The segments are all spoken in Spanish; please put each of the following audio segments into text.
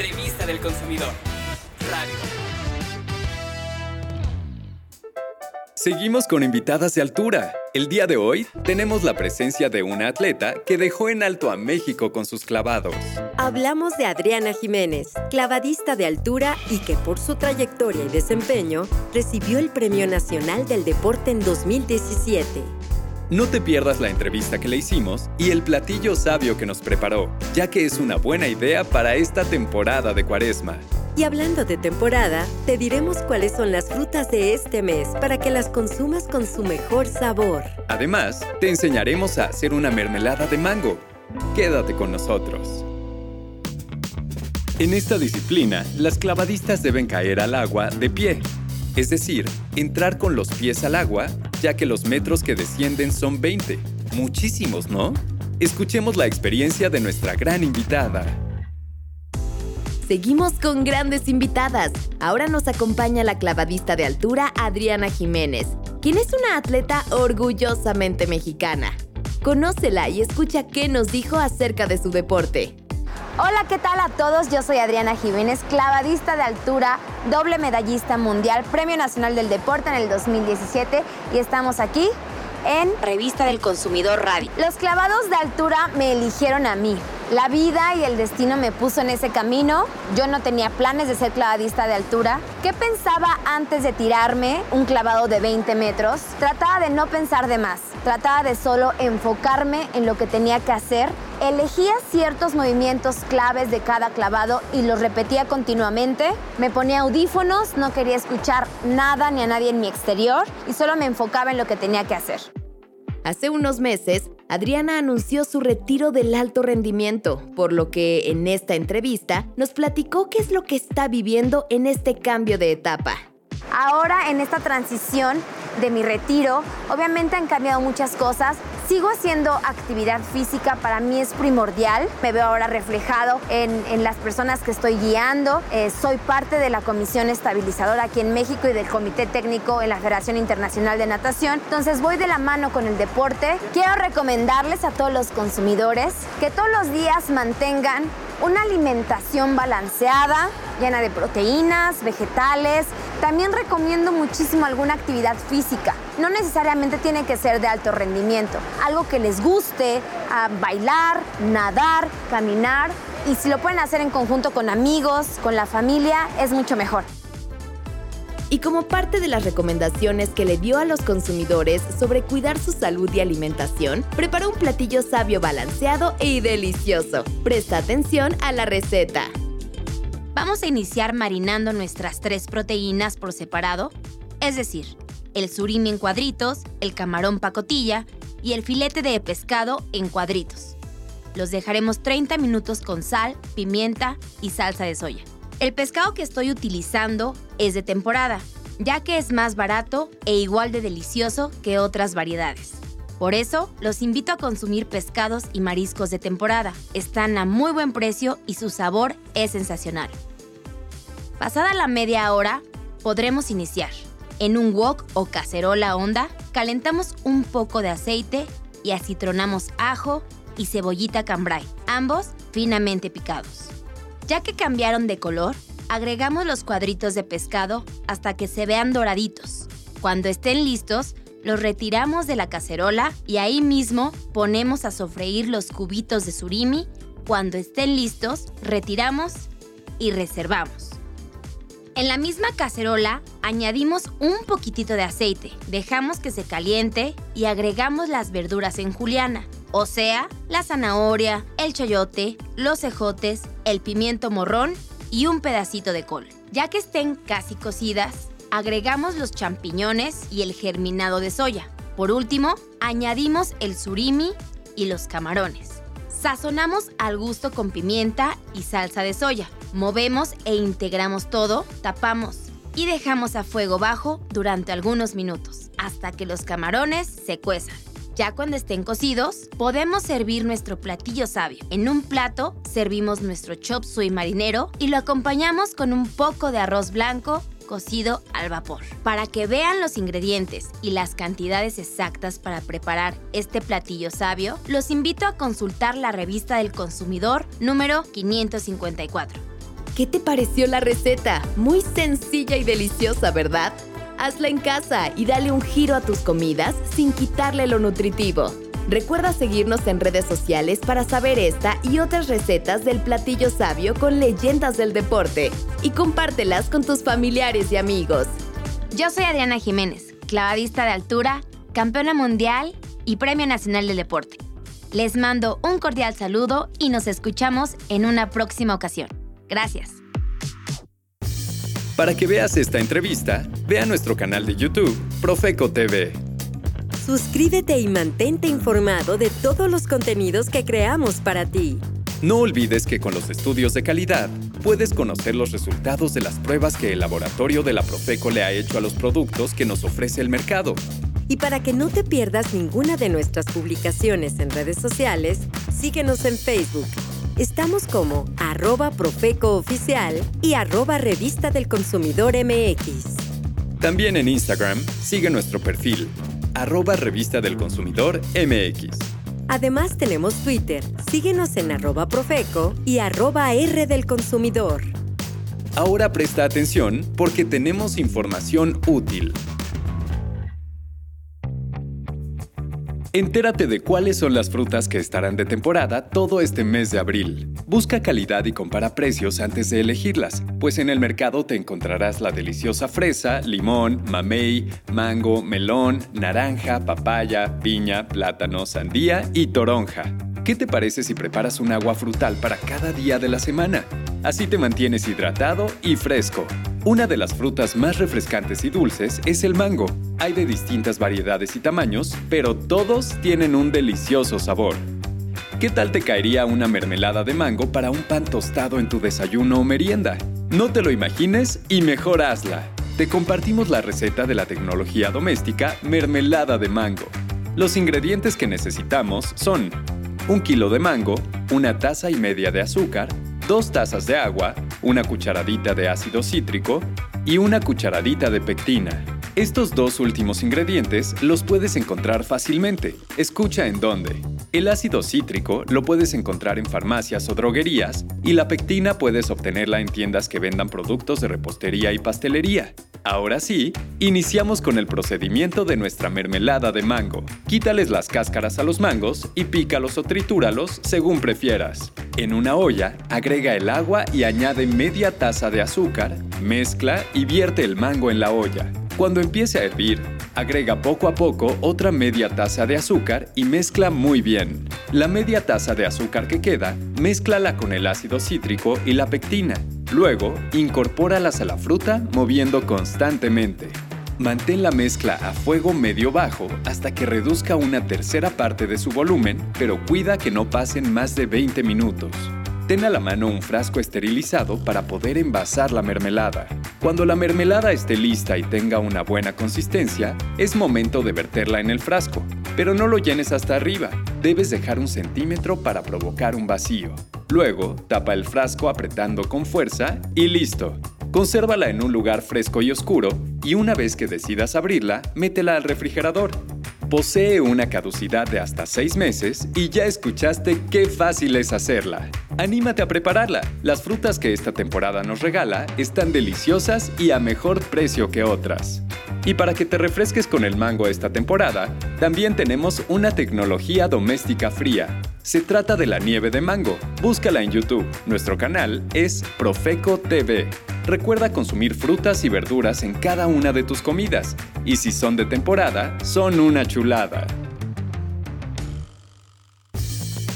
Revista del Consumidor. Radio. Seguimos con invitadas de altura. El día de hoy tenemos la presencia de una atleta que dejó en alto a México con sus clavados. Hablamos de Adriana Jiménez, clavadista de altura y que por su trayectoria y desempeño recibió el Premio Nacional del Deporte en 2017. No te pierdas la entrevista que le hicimos y el platillo sabio que nos preparó, ya que es una buena idea para esta temporada de cuaresma. Y hablando de temporada, te diremos cuáles son las frutas de este mes para que las consumas con su mejor sabor. Además, te enseñaremos a hacer una mermelada de mango. Quédate con nosotros. En esta disciplina, las clavadistas deben caer al agua de pie, es decir, entrar con los pies al agua, ya que los metros que descienden son 20. Muchísimos, ¿no? Escuchemos la experiencia de nuestra gran invitada. Seguimos con grandes invitadas. Ahora nos acompaña la clavadista de altura Adriana Jiménez, quien es una atleta orgullosamente mexicana. Conócela y escucha qué nos dijo acerca de su deporte. Hola, ¿qué tal a todos? Yo soy Adriana Jiménez, clavadista de altura, doble medallista mundial, Premio Nacional del Deporte en el 2017 y estamos aquí en Revista del Consumidor Radio. Los clavados de altura me eligieron a mí. La vida y el destino me puso en ese camino. Yo no tenía planes de ser clavadista de altura. ¿Qué pensaba antes de tirarme un clavado de 20 metros? Trataba de no pensar de más. Trataba de solo enfocarme en lo que tenía que hacer. Elegía ciertos movimientos claves de cada clavado y los repetía continuamente. Me ponía audífonos, no quería escuchar nada ni a nadie en mi exterior y solo me enfocaba en lo que tenía que hacer. Hace unos meses, Adriana anunció su retiro del alto rendimiento, por lo que en esta entrevista nos platicó qué es lo que está viviendo en este cambio de etapa. Ahora en esta transición de mi retiro, obviamente han cambiado muchas cosas. Sigo haciendo actividad física, para mí es primordial. Me veo ahora reflejado en, las personas que estoy guiando. Eh, soy parte de la comisión estabilizadora aquí en México y del comité técnico en la Federación Internacional de Natación. Entonces voy de la mano con el deporte. Quiero recomendarles a todos los consumidores que todos los días mantengan una alimentación balanceada, llena de proteínas, vegetales. También recomiendo muchísimo alguna actividad física. No necesariamente tiene que ser de alto rendimiento. Algo que les guste, bailar, nadar, caminar. Y si lo pueden hacer en conjunto con amigos, con la familia, es mucho mejor. Y como parte de las recomendaciones que le dio a los consumidores sobre cuidar su salud y alimentación, preparó un platillo sabio balanceado y delicioso. Presta atención a la receta. Vamos a iniciar marinando nuestras tres proteínas por separado, es decir, el surimi en cuadritos, el camarón pacotilla y el filete de pescado en cuadritos. Los dejaremos 30 minutos con sal, pimienta y salsa de soya. El pescado que estoy utilizando es de temporada, ya que es más barato e igual de delicioso que otras variedades. Por eso, los invito a consumir pescados y mariscos de temporada. Están a muy buen precio y su sabor es sensacional. Pasada la media hora, podremos iniciar. En un wok o cacerola honda, calentamos un poco de aceite y acitronamos ajo y cebollita cambray, ambos finamente picados. Ya que cambiaron de color, agregamos los cuadritos de pescado hasta que se vean doraditos. Cuando estén listos, los retiramos de la cacerola y ahí mismo ponemos a sofreír los cubitos de surimi. Cuando estén listos, retiramos y reservamos. En la misma cacerola añadimos un poquitito de aceite, dejamos que se caliente y agregamos las verduras en juliana, o sea, la zanahoria, el chayote, los ejotes, el pimiento morrón y un pedacito de col. Ya que estén casi cocidas, agregamos los champiñones y el germinado de soya. Por último, añadimos el surimi y los camarones. Sazonamos al gusto con pimienta y salsa de soya. Movemos e integramos todo, tapamos y dejamos a fuego bajo durante algunos minutos, hasta que los camarones se cuezan. Ya cuando estén cocidos, podemos servir nuestro platillo sabio. En un plato servimos nuestro chop suey marinero y lo acompañamos con un poco de arroz blanco cocido al vapor. Para que vean los ingredientes y las cantidades exactas para preparar este platillo sabio, los invito a consultar la revista del consumidor número 554. ¿Qué te pareció la receta? Muy sencilla y deliciosa, ¿verdad? Hazla en casa y dale un giro a tus comidas sin quitarle lo nutritivo. Recuerda seguirnos en redes sociales para saber esta y otras recetas del platillo sabio con leyendas del deporte y compártelas con tus familiares y amigos. Yo soy Adriana Jiménez, clavadista de altura, campeona mundial y Premio Nacional del Deporte. Les mando un cordial saludo y nos escuchamos en una próxima ocasión. Gracias. Para que veas esta entrevista, ve a nuestro canal de YouTube, Profeco TV. Suscríbete y mantente informado de todos los contenidos que creamos para ti. No olvides que con los estudios de calidad puedes conocer los resultados de las pruebas que el laboratorio de la Profeco le ha hecho a los productos que nos ofrece el mercado. Y para que no te pierdas ninguna de nuestras publicaciones en redes sociales, síguenos en Facebook, Estamos como arroba Profeco Oficial y arroba Revista del Consumidor MX. También en Instagram sigue nuestro perfil, arroba Revista del Consumidor MX. Además tenemos Twitter, síguenos en arroba Profeco y arroba R del Consumidor. Ahora presta atención porque tenemos información útil. Entérate de cuáles son las frutas que estarán de temporada todo este mes de abril. Busca calidad y compara precios antes de elegirlas, pues en el mercado te encontrarás la deliciosa fresa, limón, mamey, mango, melón, naranja, papaya, piña, plátano, sandía y toronja. ¿Qué te parece si preparas un agua frutal para cada día de la semana? Así te mantienes hidratado y fresco. Una de las frutas más refrescantes y dulces es el mango. Hay de distintas variedades y tamaños, pero todos tienen un delicioso sabor. ¿Qué tal te caería una mermelada de mango para un pan tostado en tu desayuno o merienda? No te lo imagines y mejor hazla. Te compartimos la receta de la tecnología doméstica mermelada de mango. Los ingredientes que necesitamos son un kilo de mango, una taza y media de azúcar, dos tazas de agua, una cucharadita de ácido cítrico y una cucharadita de pectina. Estos dos últimos ingredientes los puedes encontrar fácilmente. Escucha en dónde. El ácido cítrico lo puedes encontrar en farmacias o droguerías y la pectina puedes obtenerla en tiendas que vendan productos de repostería y pastelería. Ahora sí, iniciamos con el procedimiento de nuestra mermelada de mango. Quítales las cáscaras a los mangos y pícalos o tritúralos según prefieras. En una olla, agrega el agua y añade media taza de azúcar, mezcla y vierte el mango en la olla. Cuando empiece a hervir, agrega poco a poco otra media taza de azúcar y mezcla muy bien. La media taza de azúcar que queda, mézclala con el ácido cítrico y la pectina. Luego, incorpóralas a la fruta moviendo constantemente. Mantén la mezcla a fuego medio bajo hasta que reduzca una tercera parte de su volumen, pero cuida que no pasen más de 20 minutos. Ten a la mano un frasco esterilizado para poder envasar la mermelada. Cuando la mermelada esté lista y tenga una buena consistencia, es momento de verterla en el frasco, pero no lo llenes hasta arriba. Debes dejar un centímetro para provocar un vacío. Luego, tapa el frasco apretando con fuerza y listo. Consérvala en un lugar fresco y oscuro y una vez que decidas abrirla, métela al refrigerador. Posee una caducidad de hasta 6 meses y ya escuchaste qué fácil es hacerla. Anímate a prepararla. Las frutas que esta temporada nos regala están deliciosas y a mejor precio que otras. Y para que te refresques con el mango esta temporada, también tenemos una tecnología doméstica fría. Se trata de la nieve de mango. Búscala en YouTube. Nuestro canal es Profeco TV. Recuerda consumir frutas y verduras en cada una de tus comidas. Y si son de temporada, son una chulada.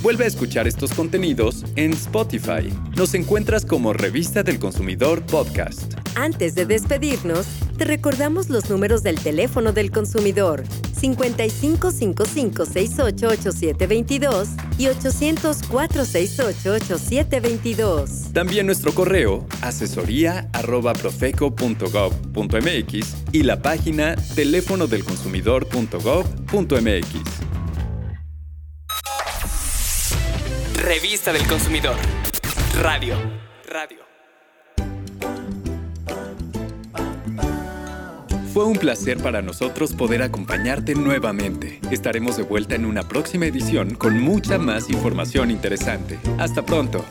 Vuelve a escuchar estos contenidos en Spotify. Nos encuentras como Revista del Consumidor Podcast. Antes de despedirnos, te recordamos los números del teléfono del consumidor 5555688722 y 800-468-8722. También nuestro correo asesoría@profeco.gov.mx y la página teléfono del consumidor.gov.mx. Revista del Consumidor. Radio. Radio. Fue un placer para nosotros poder acompañarte nuevamente. Estaremos de vuelta en una próxima edición con mucha más información interesante. Hasta pronto.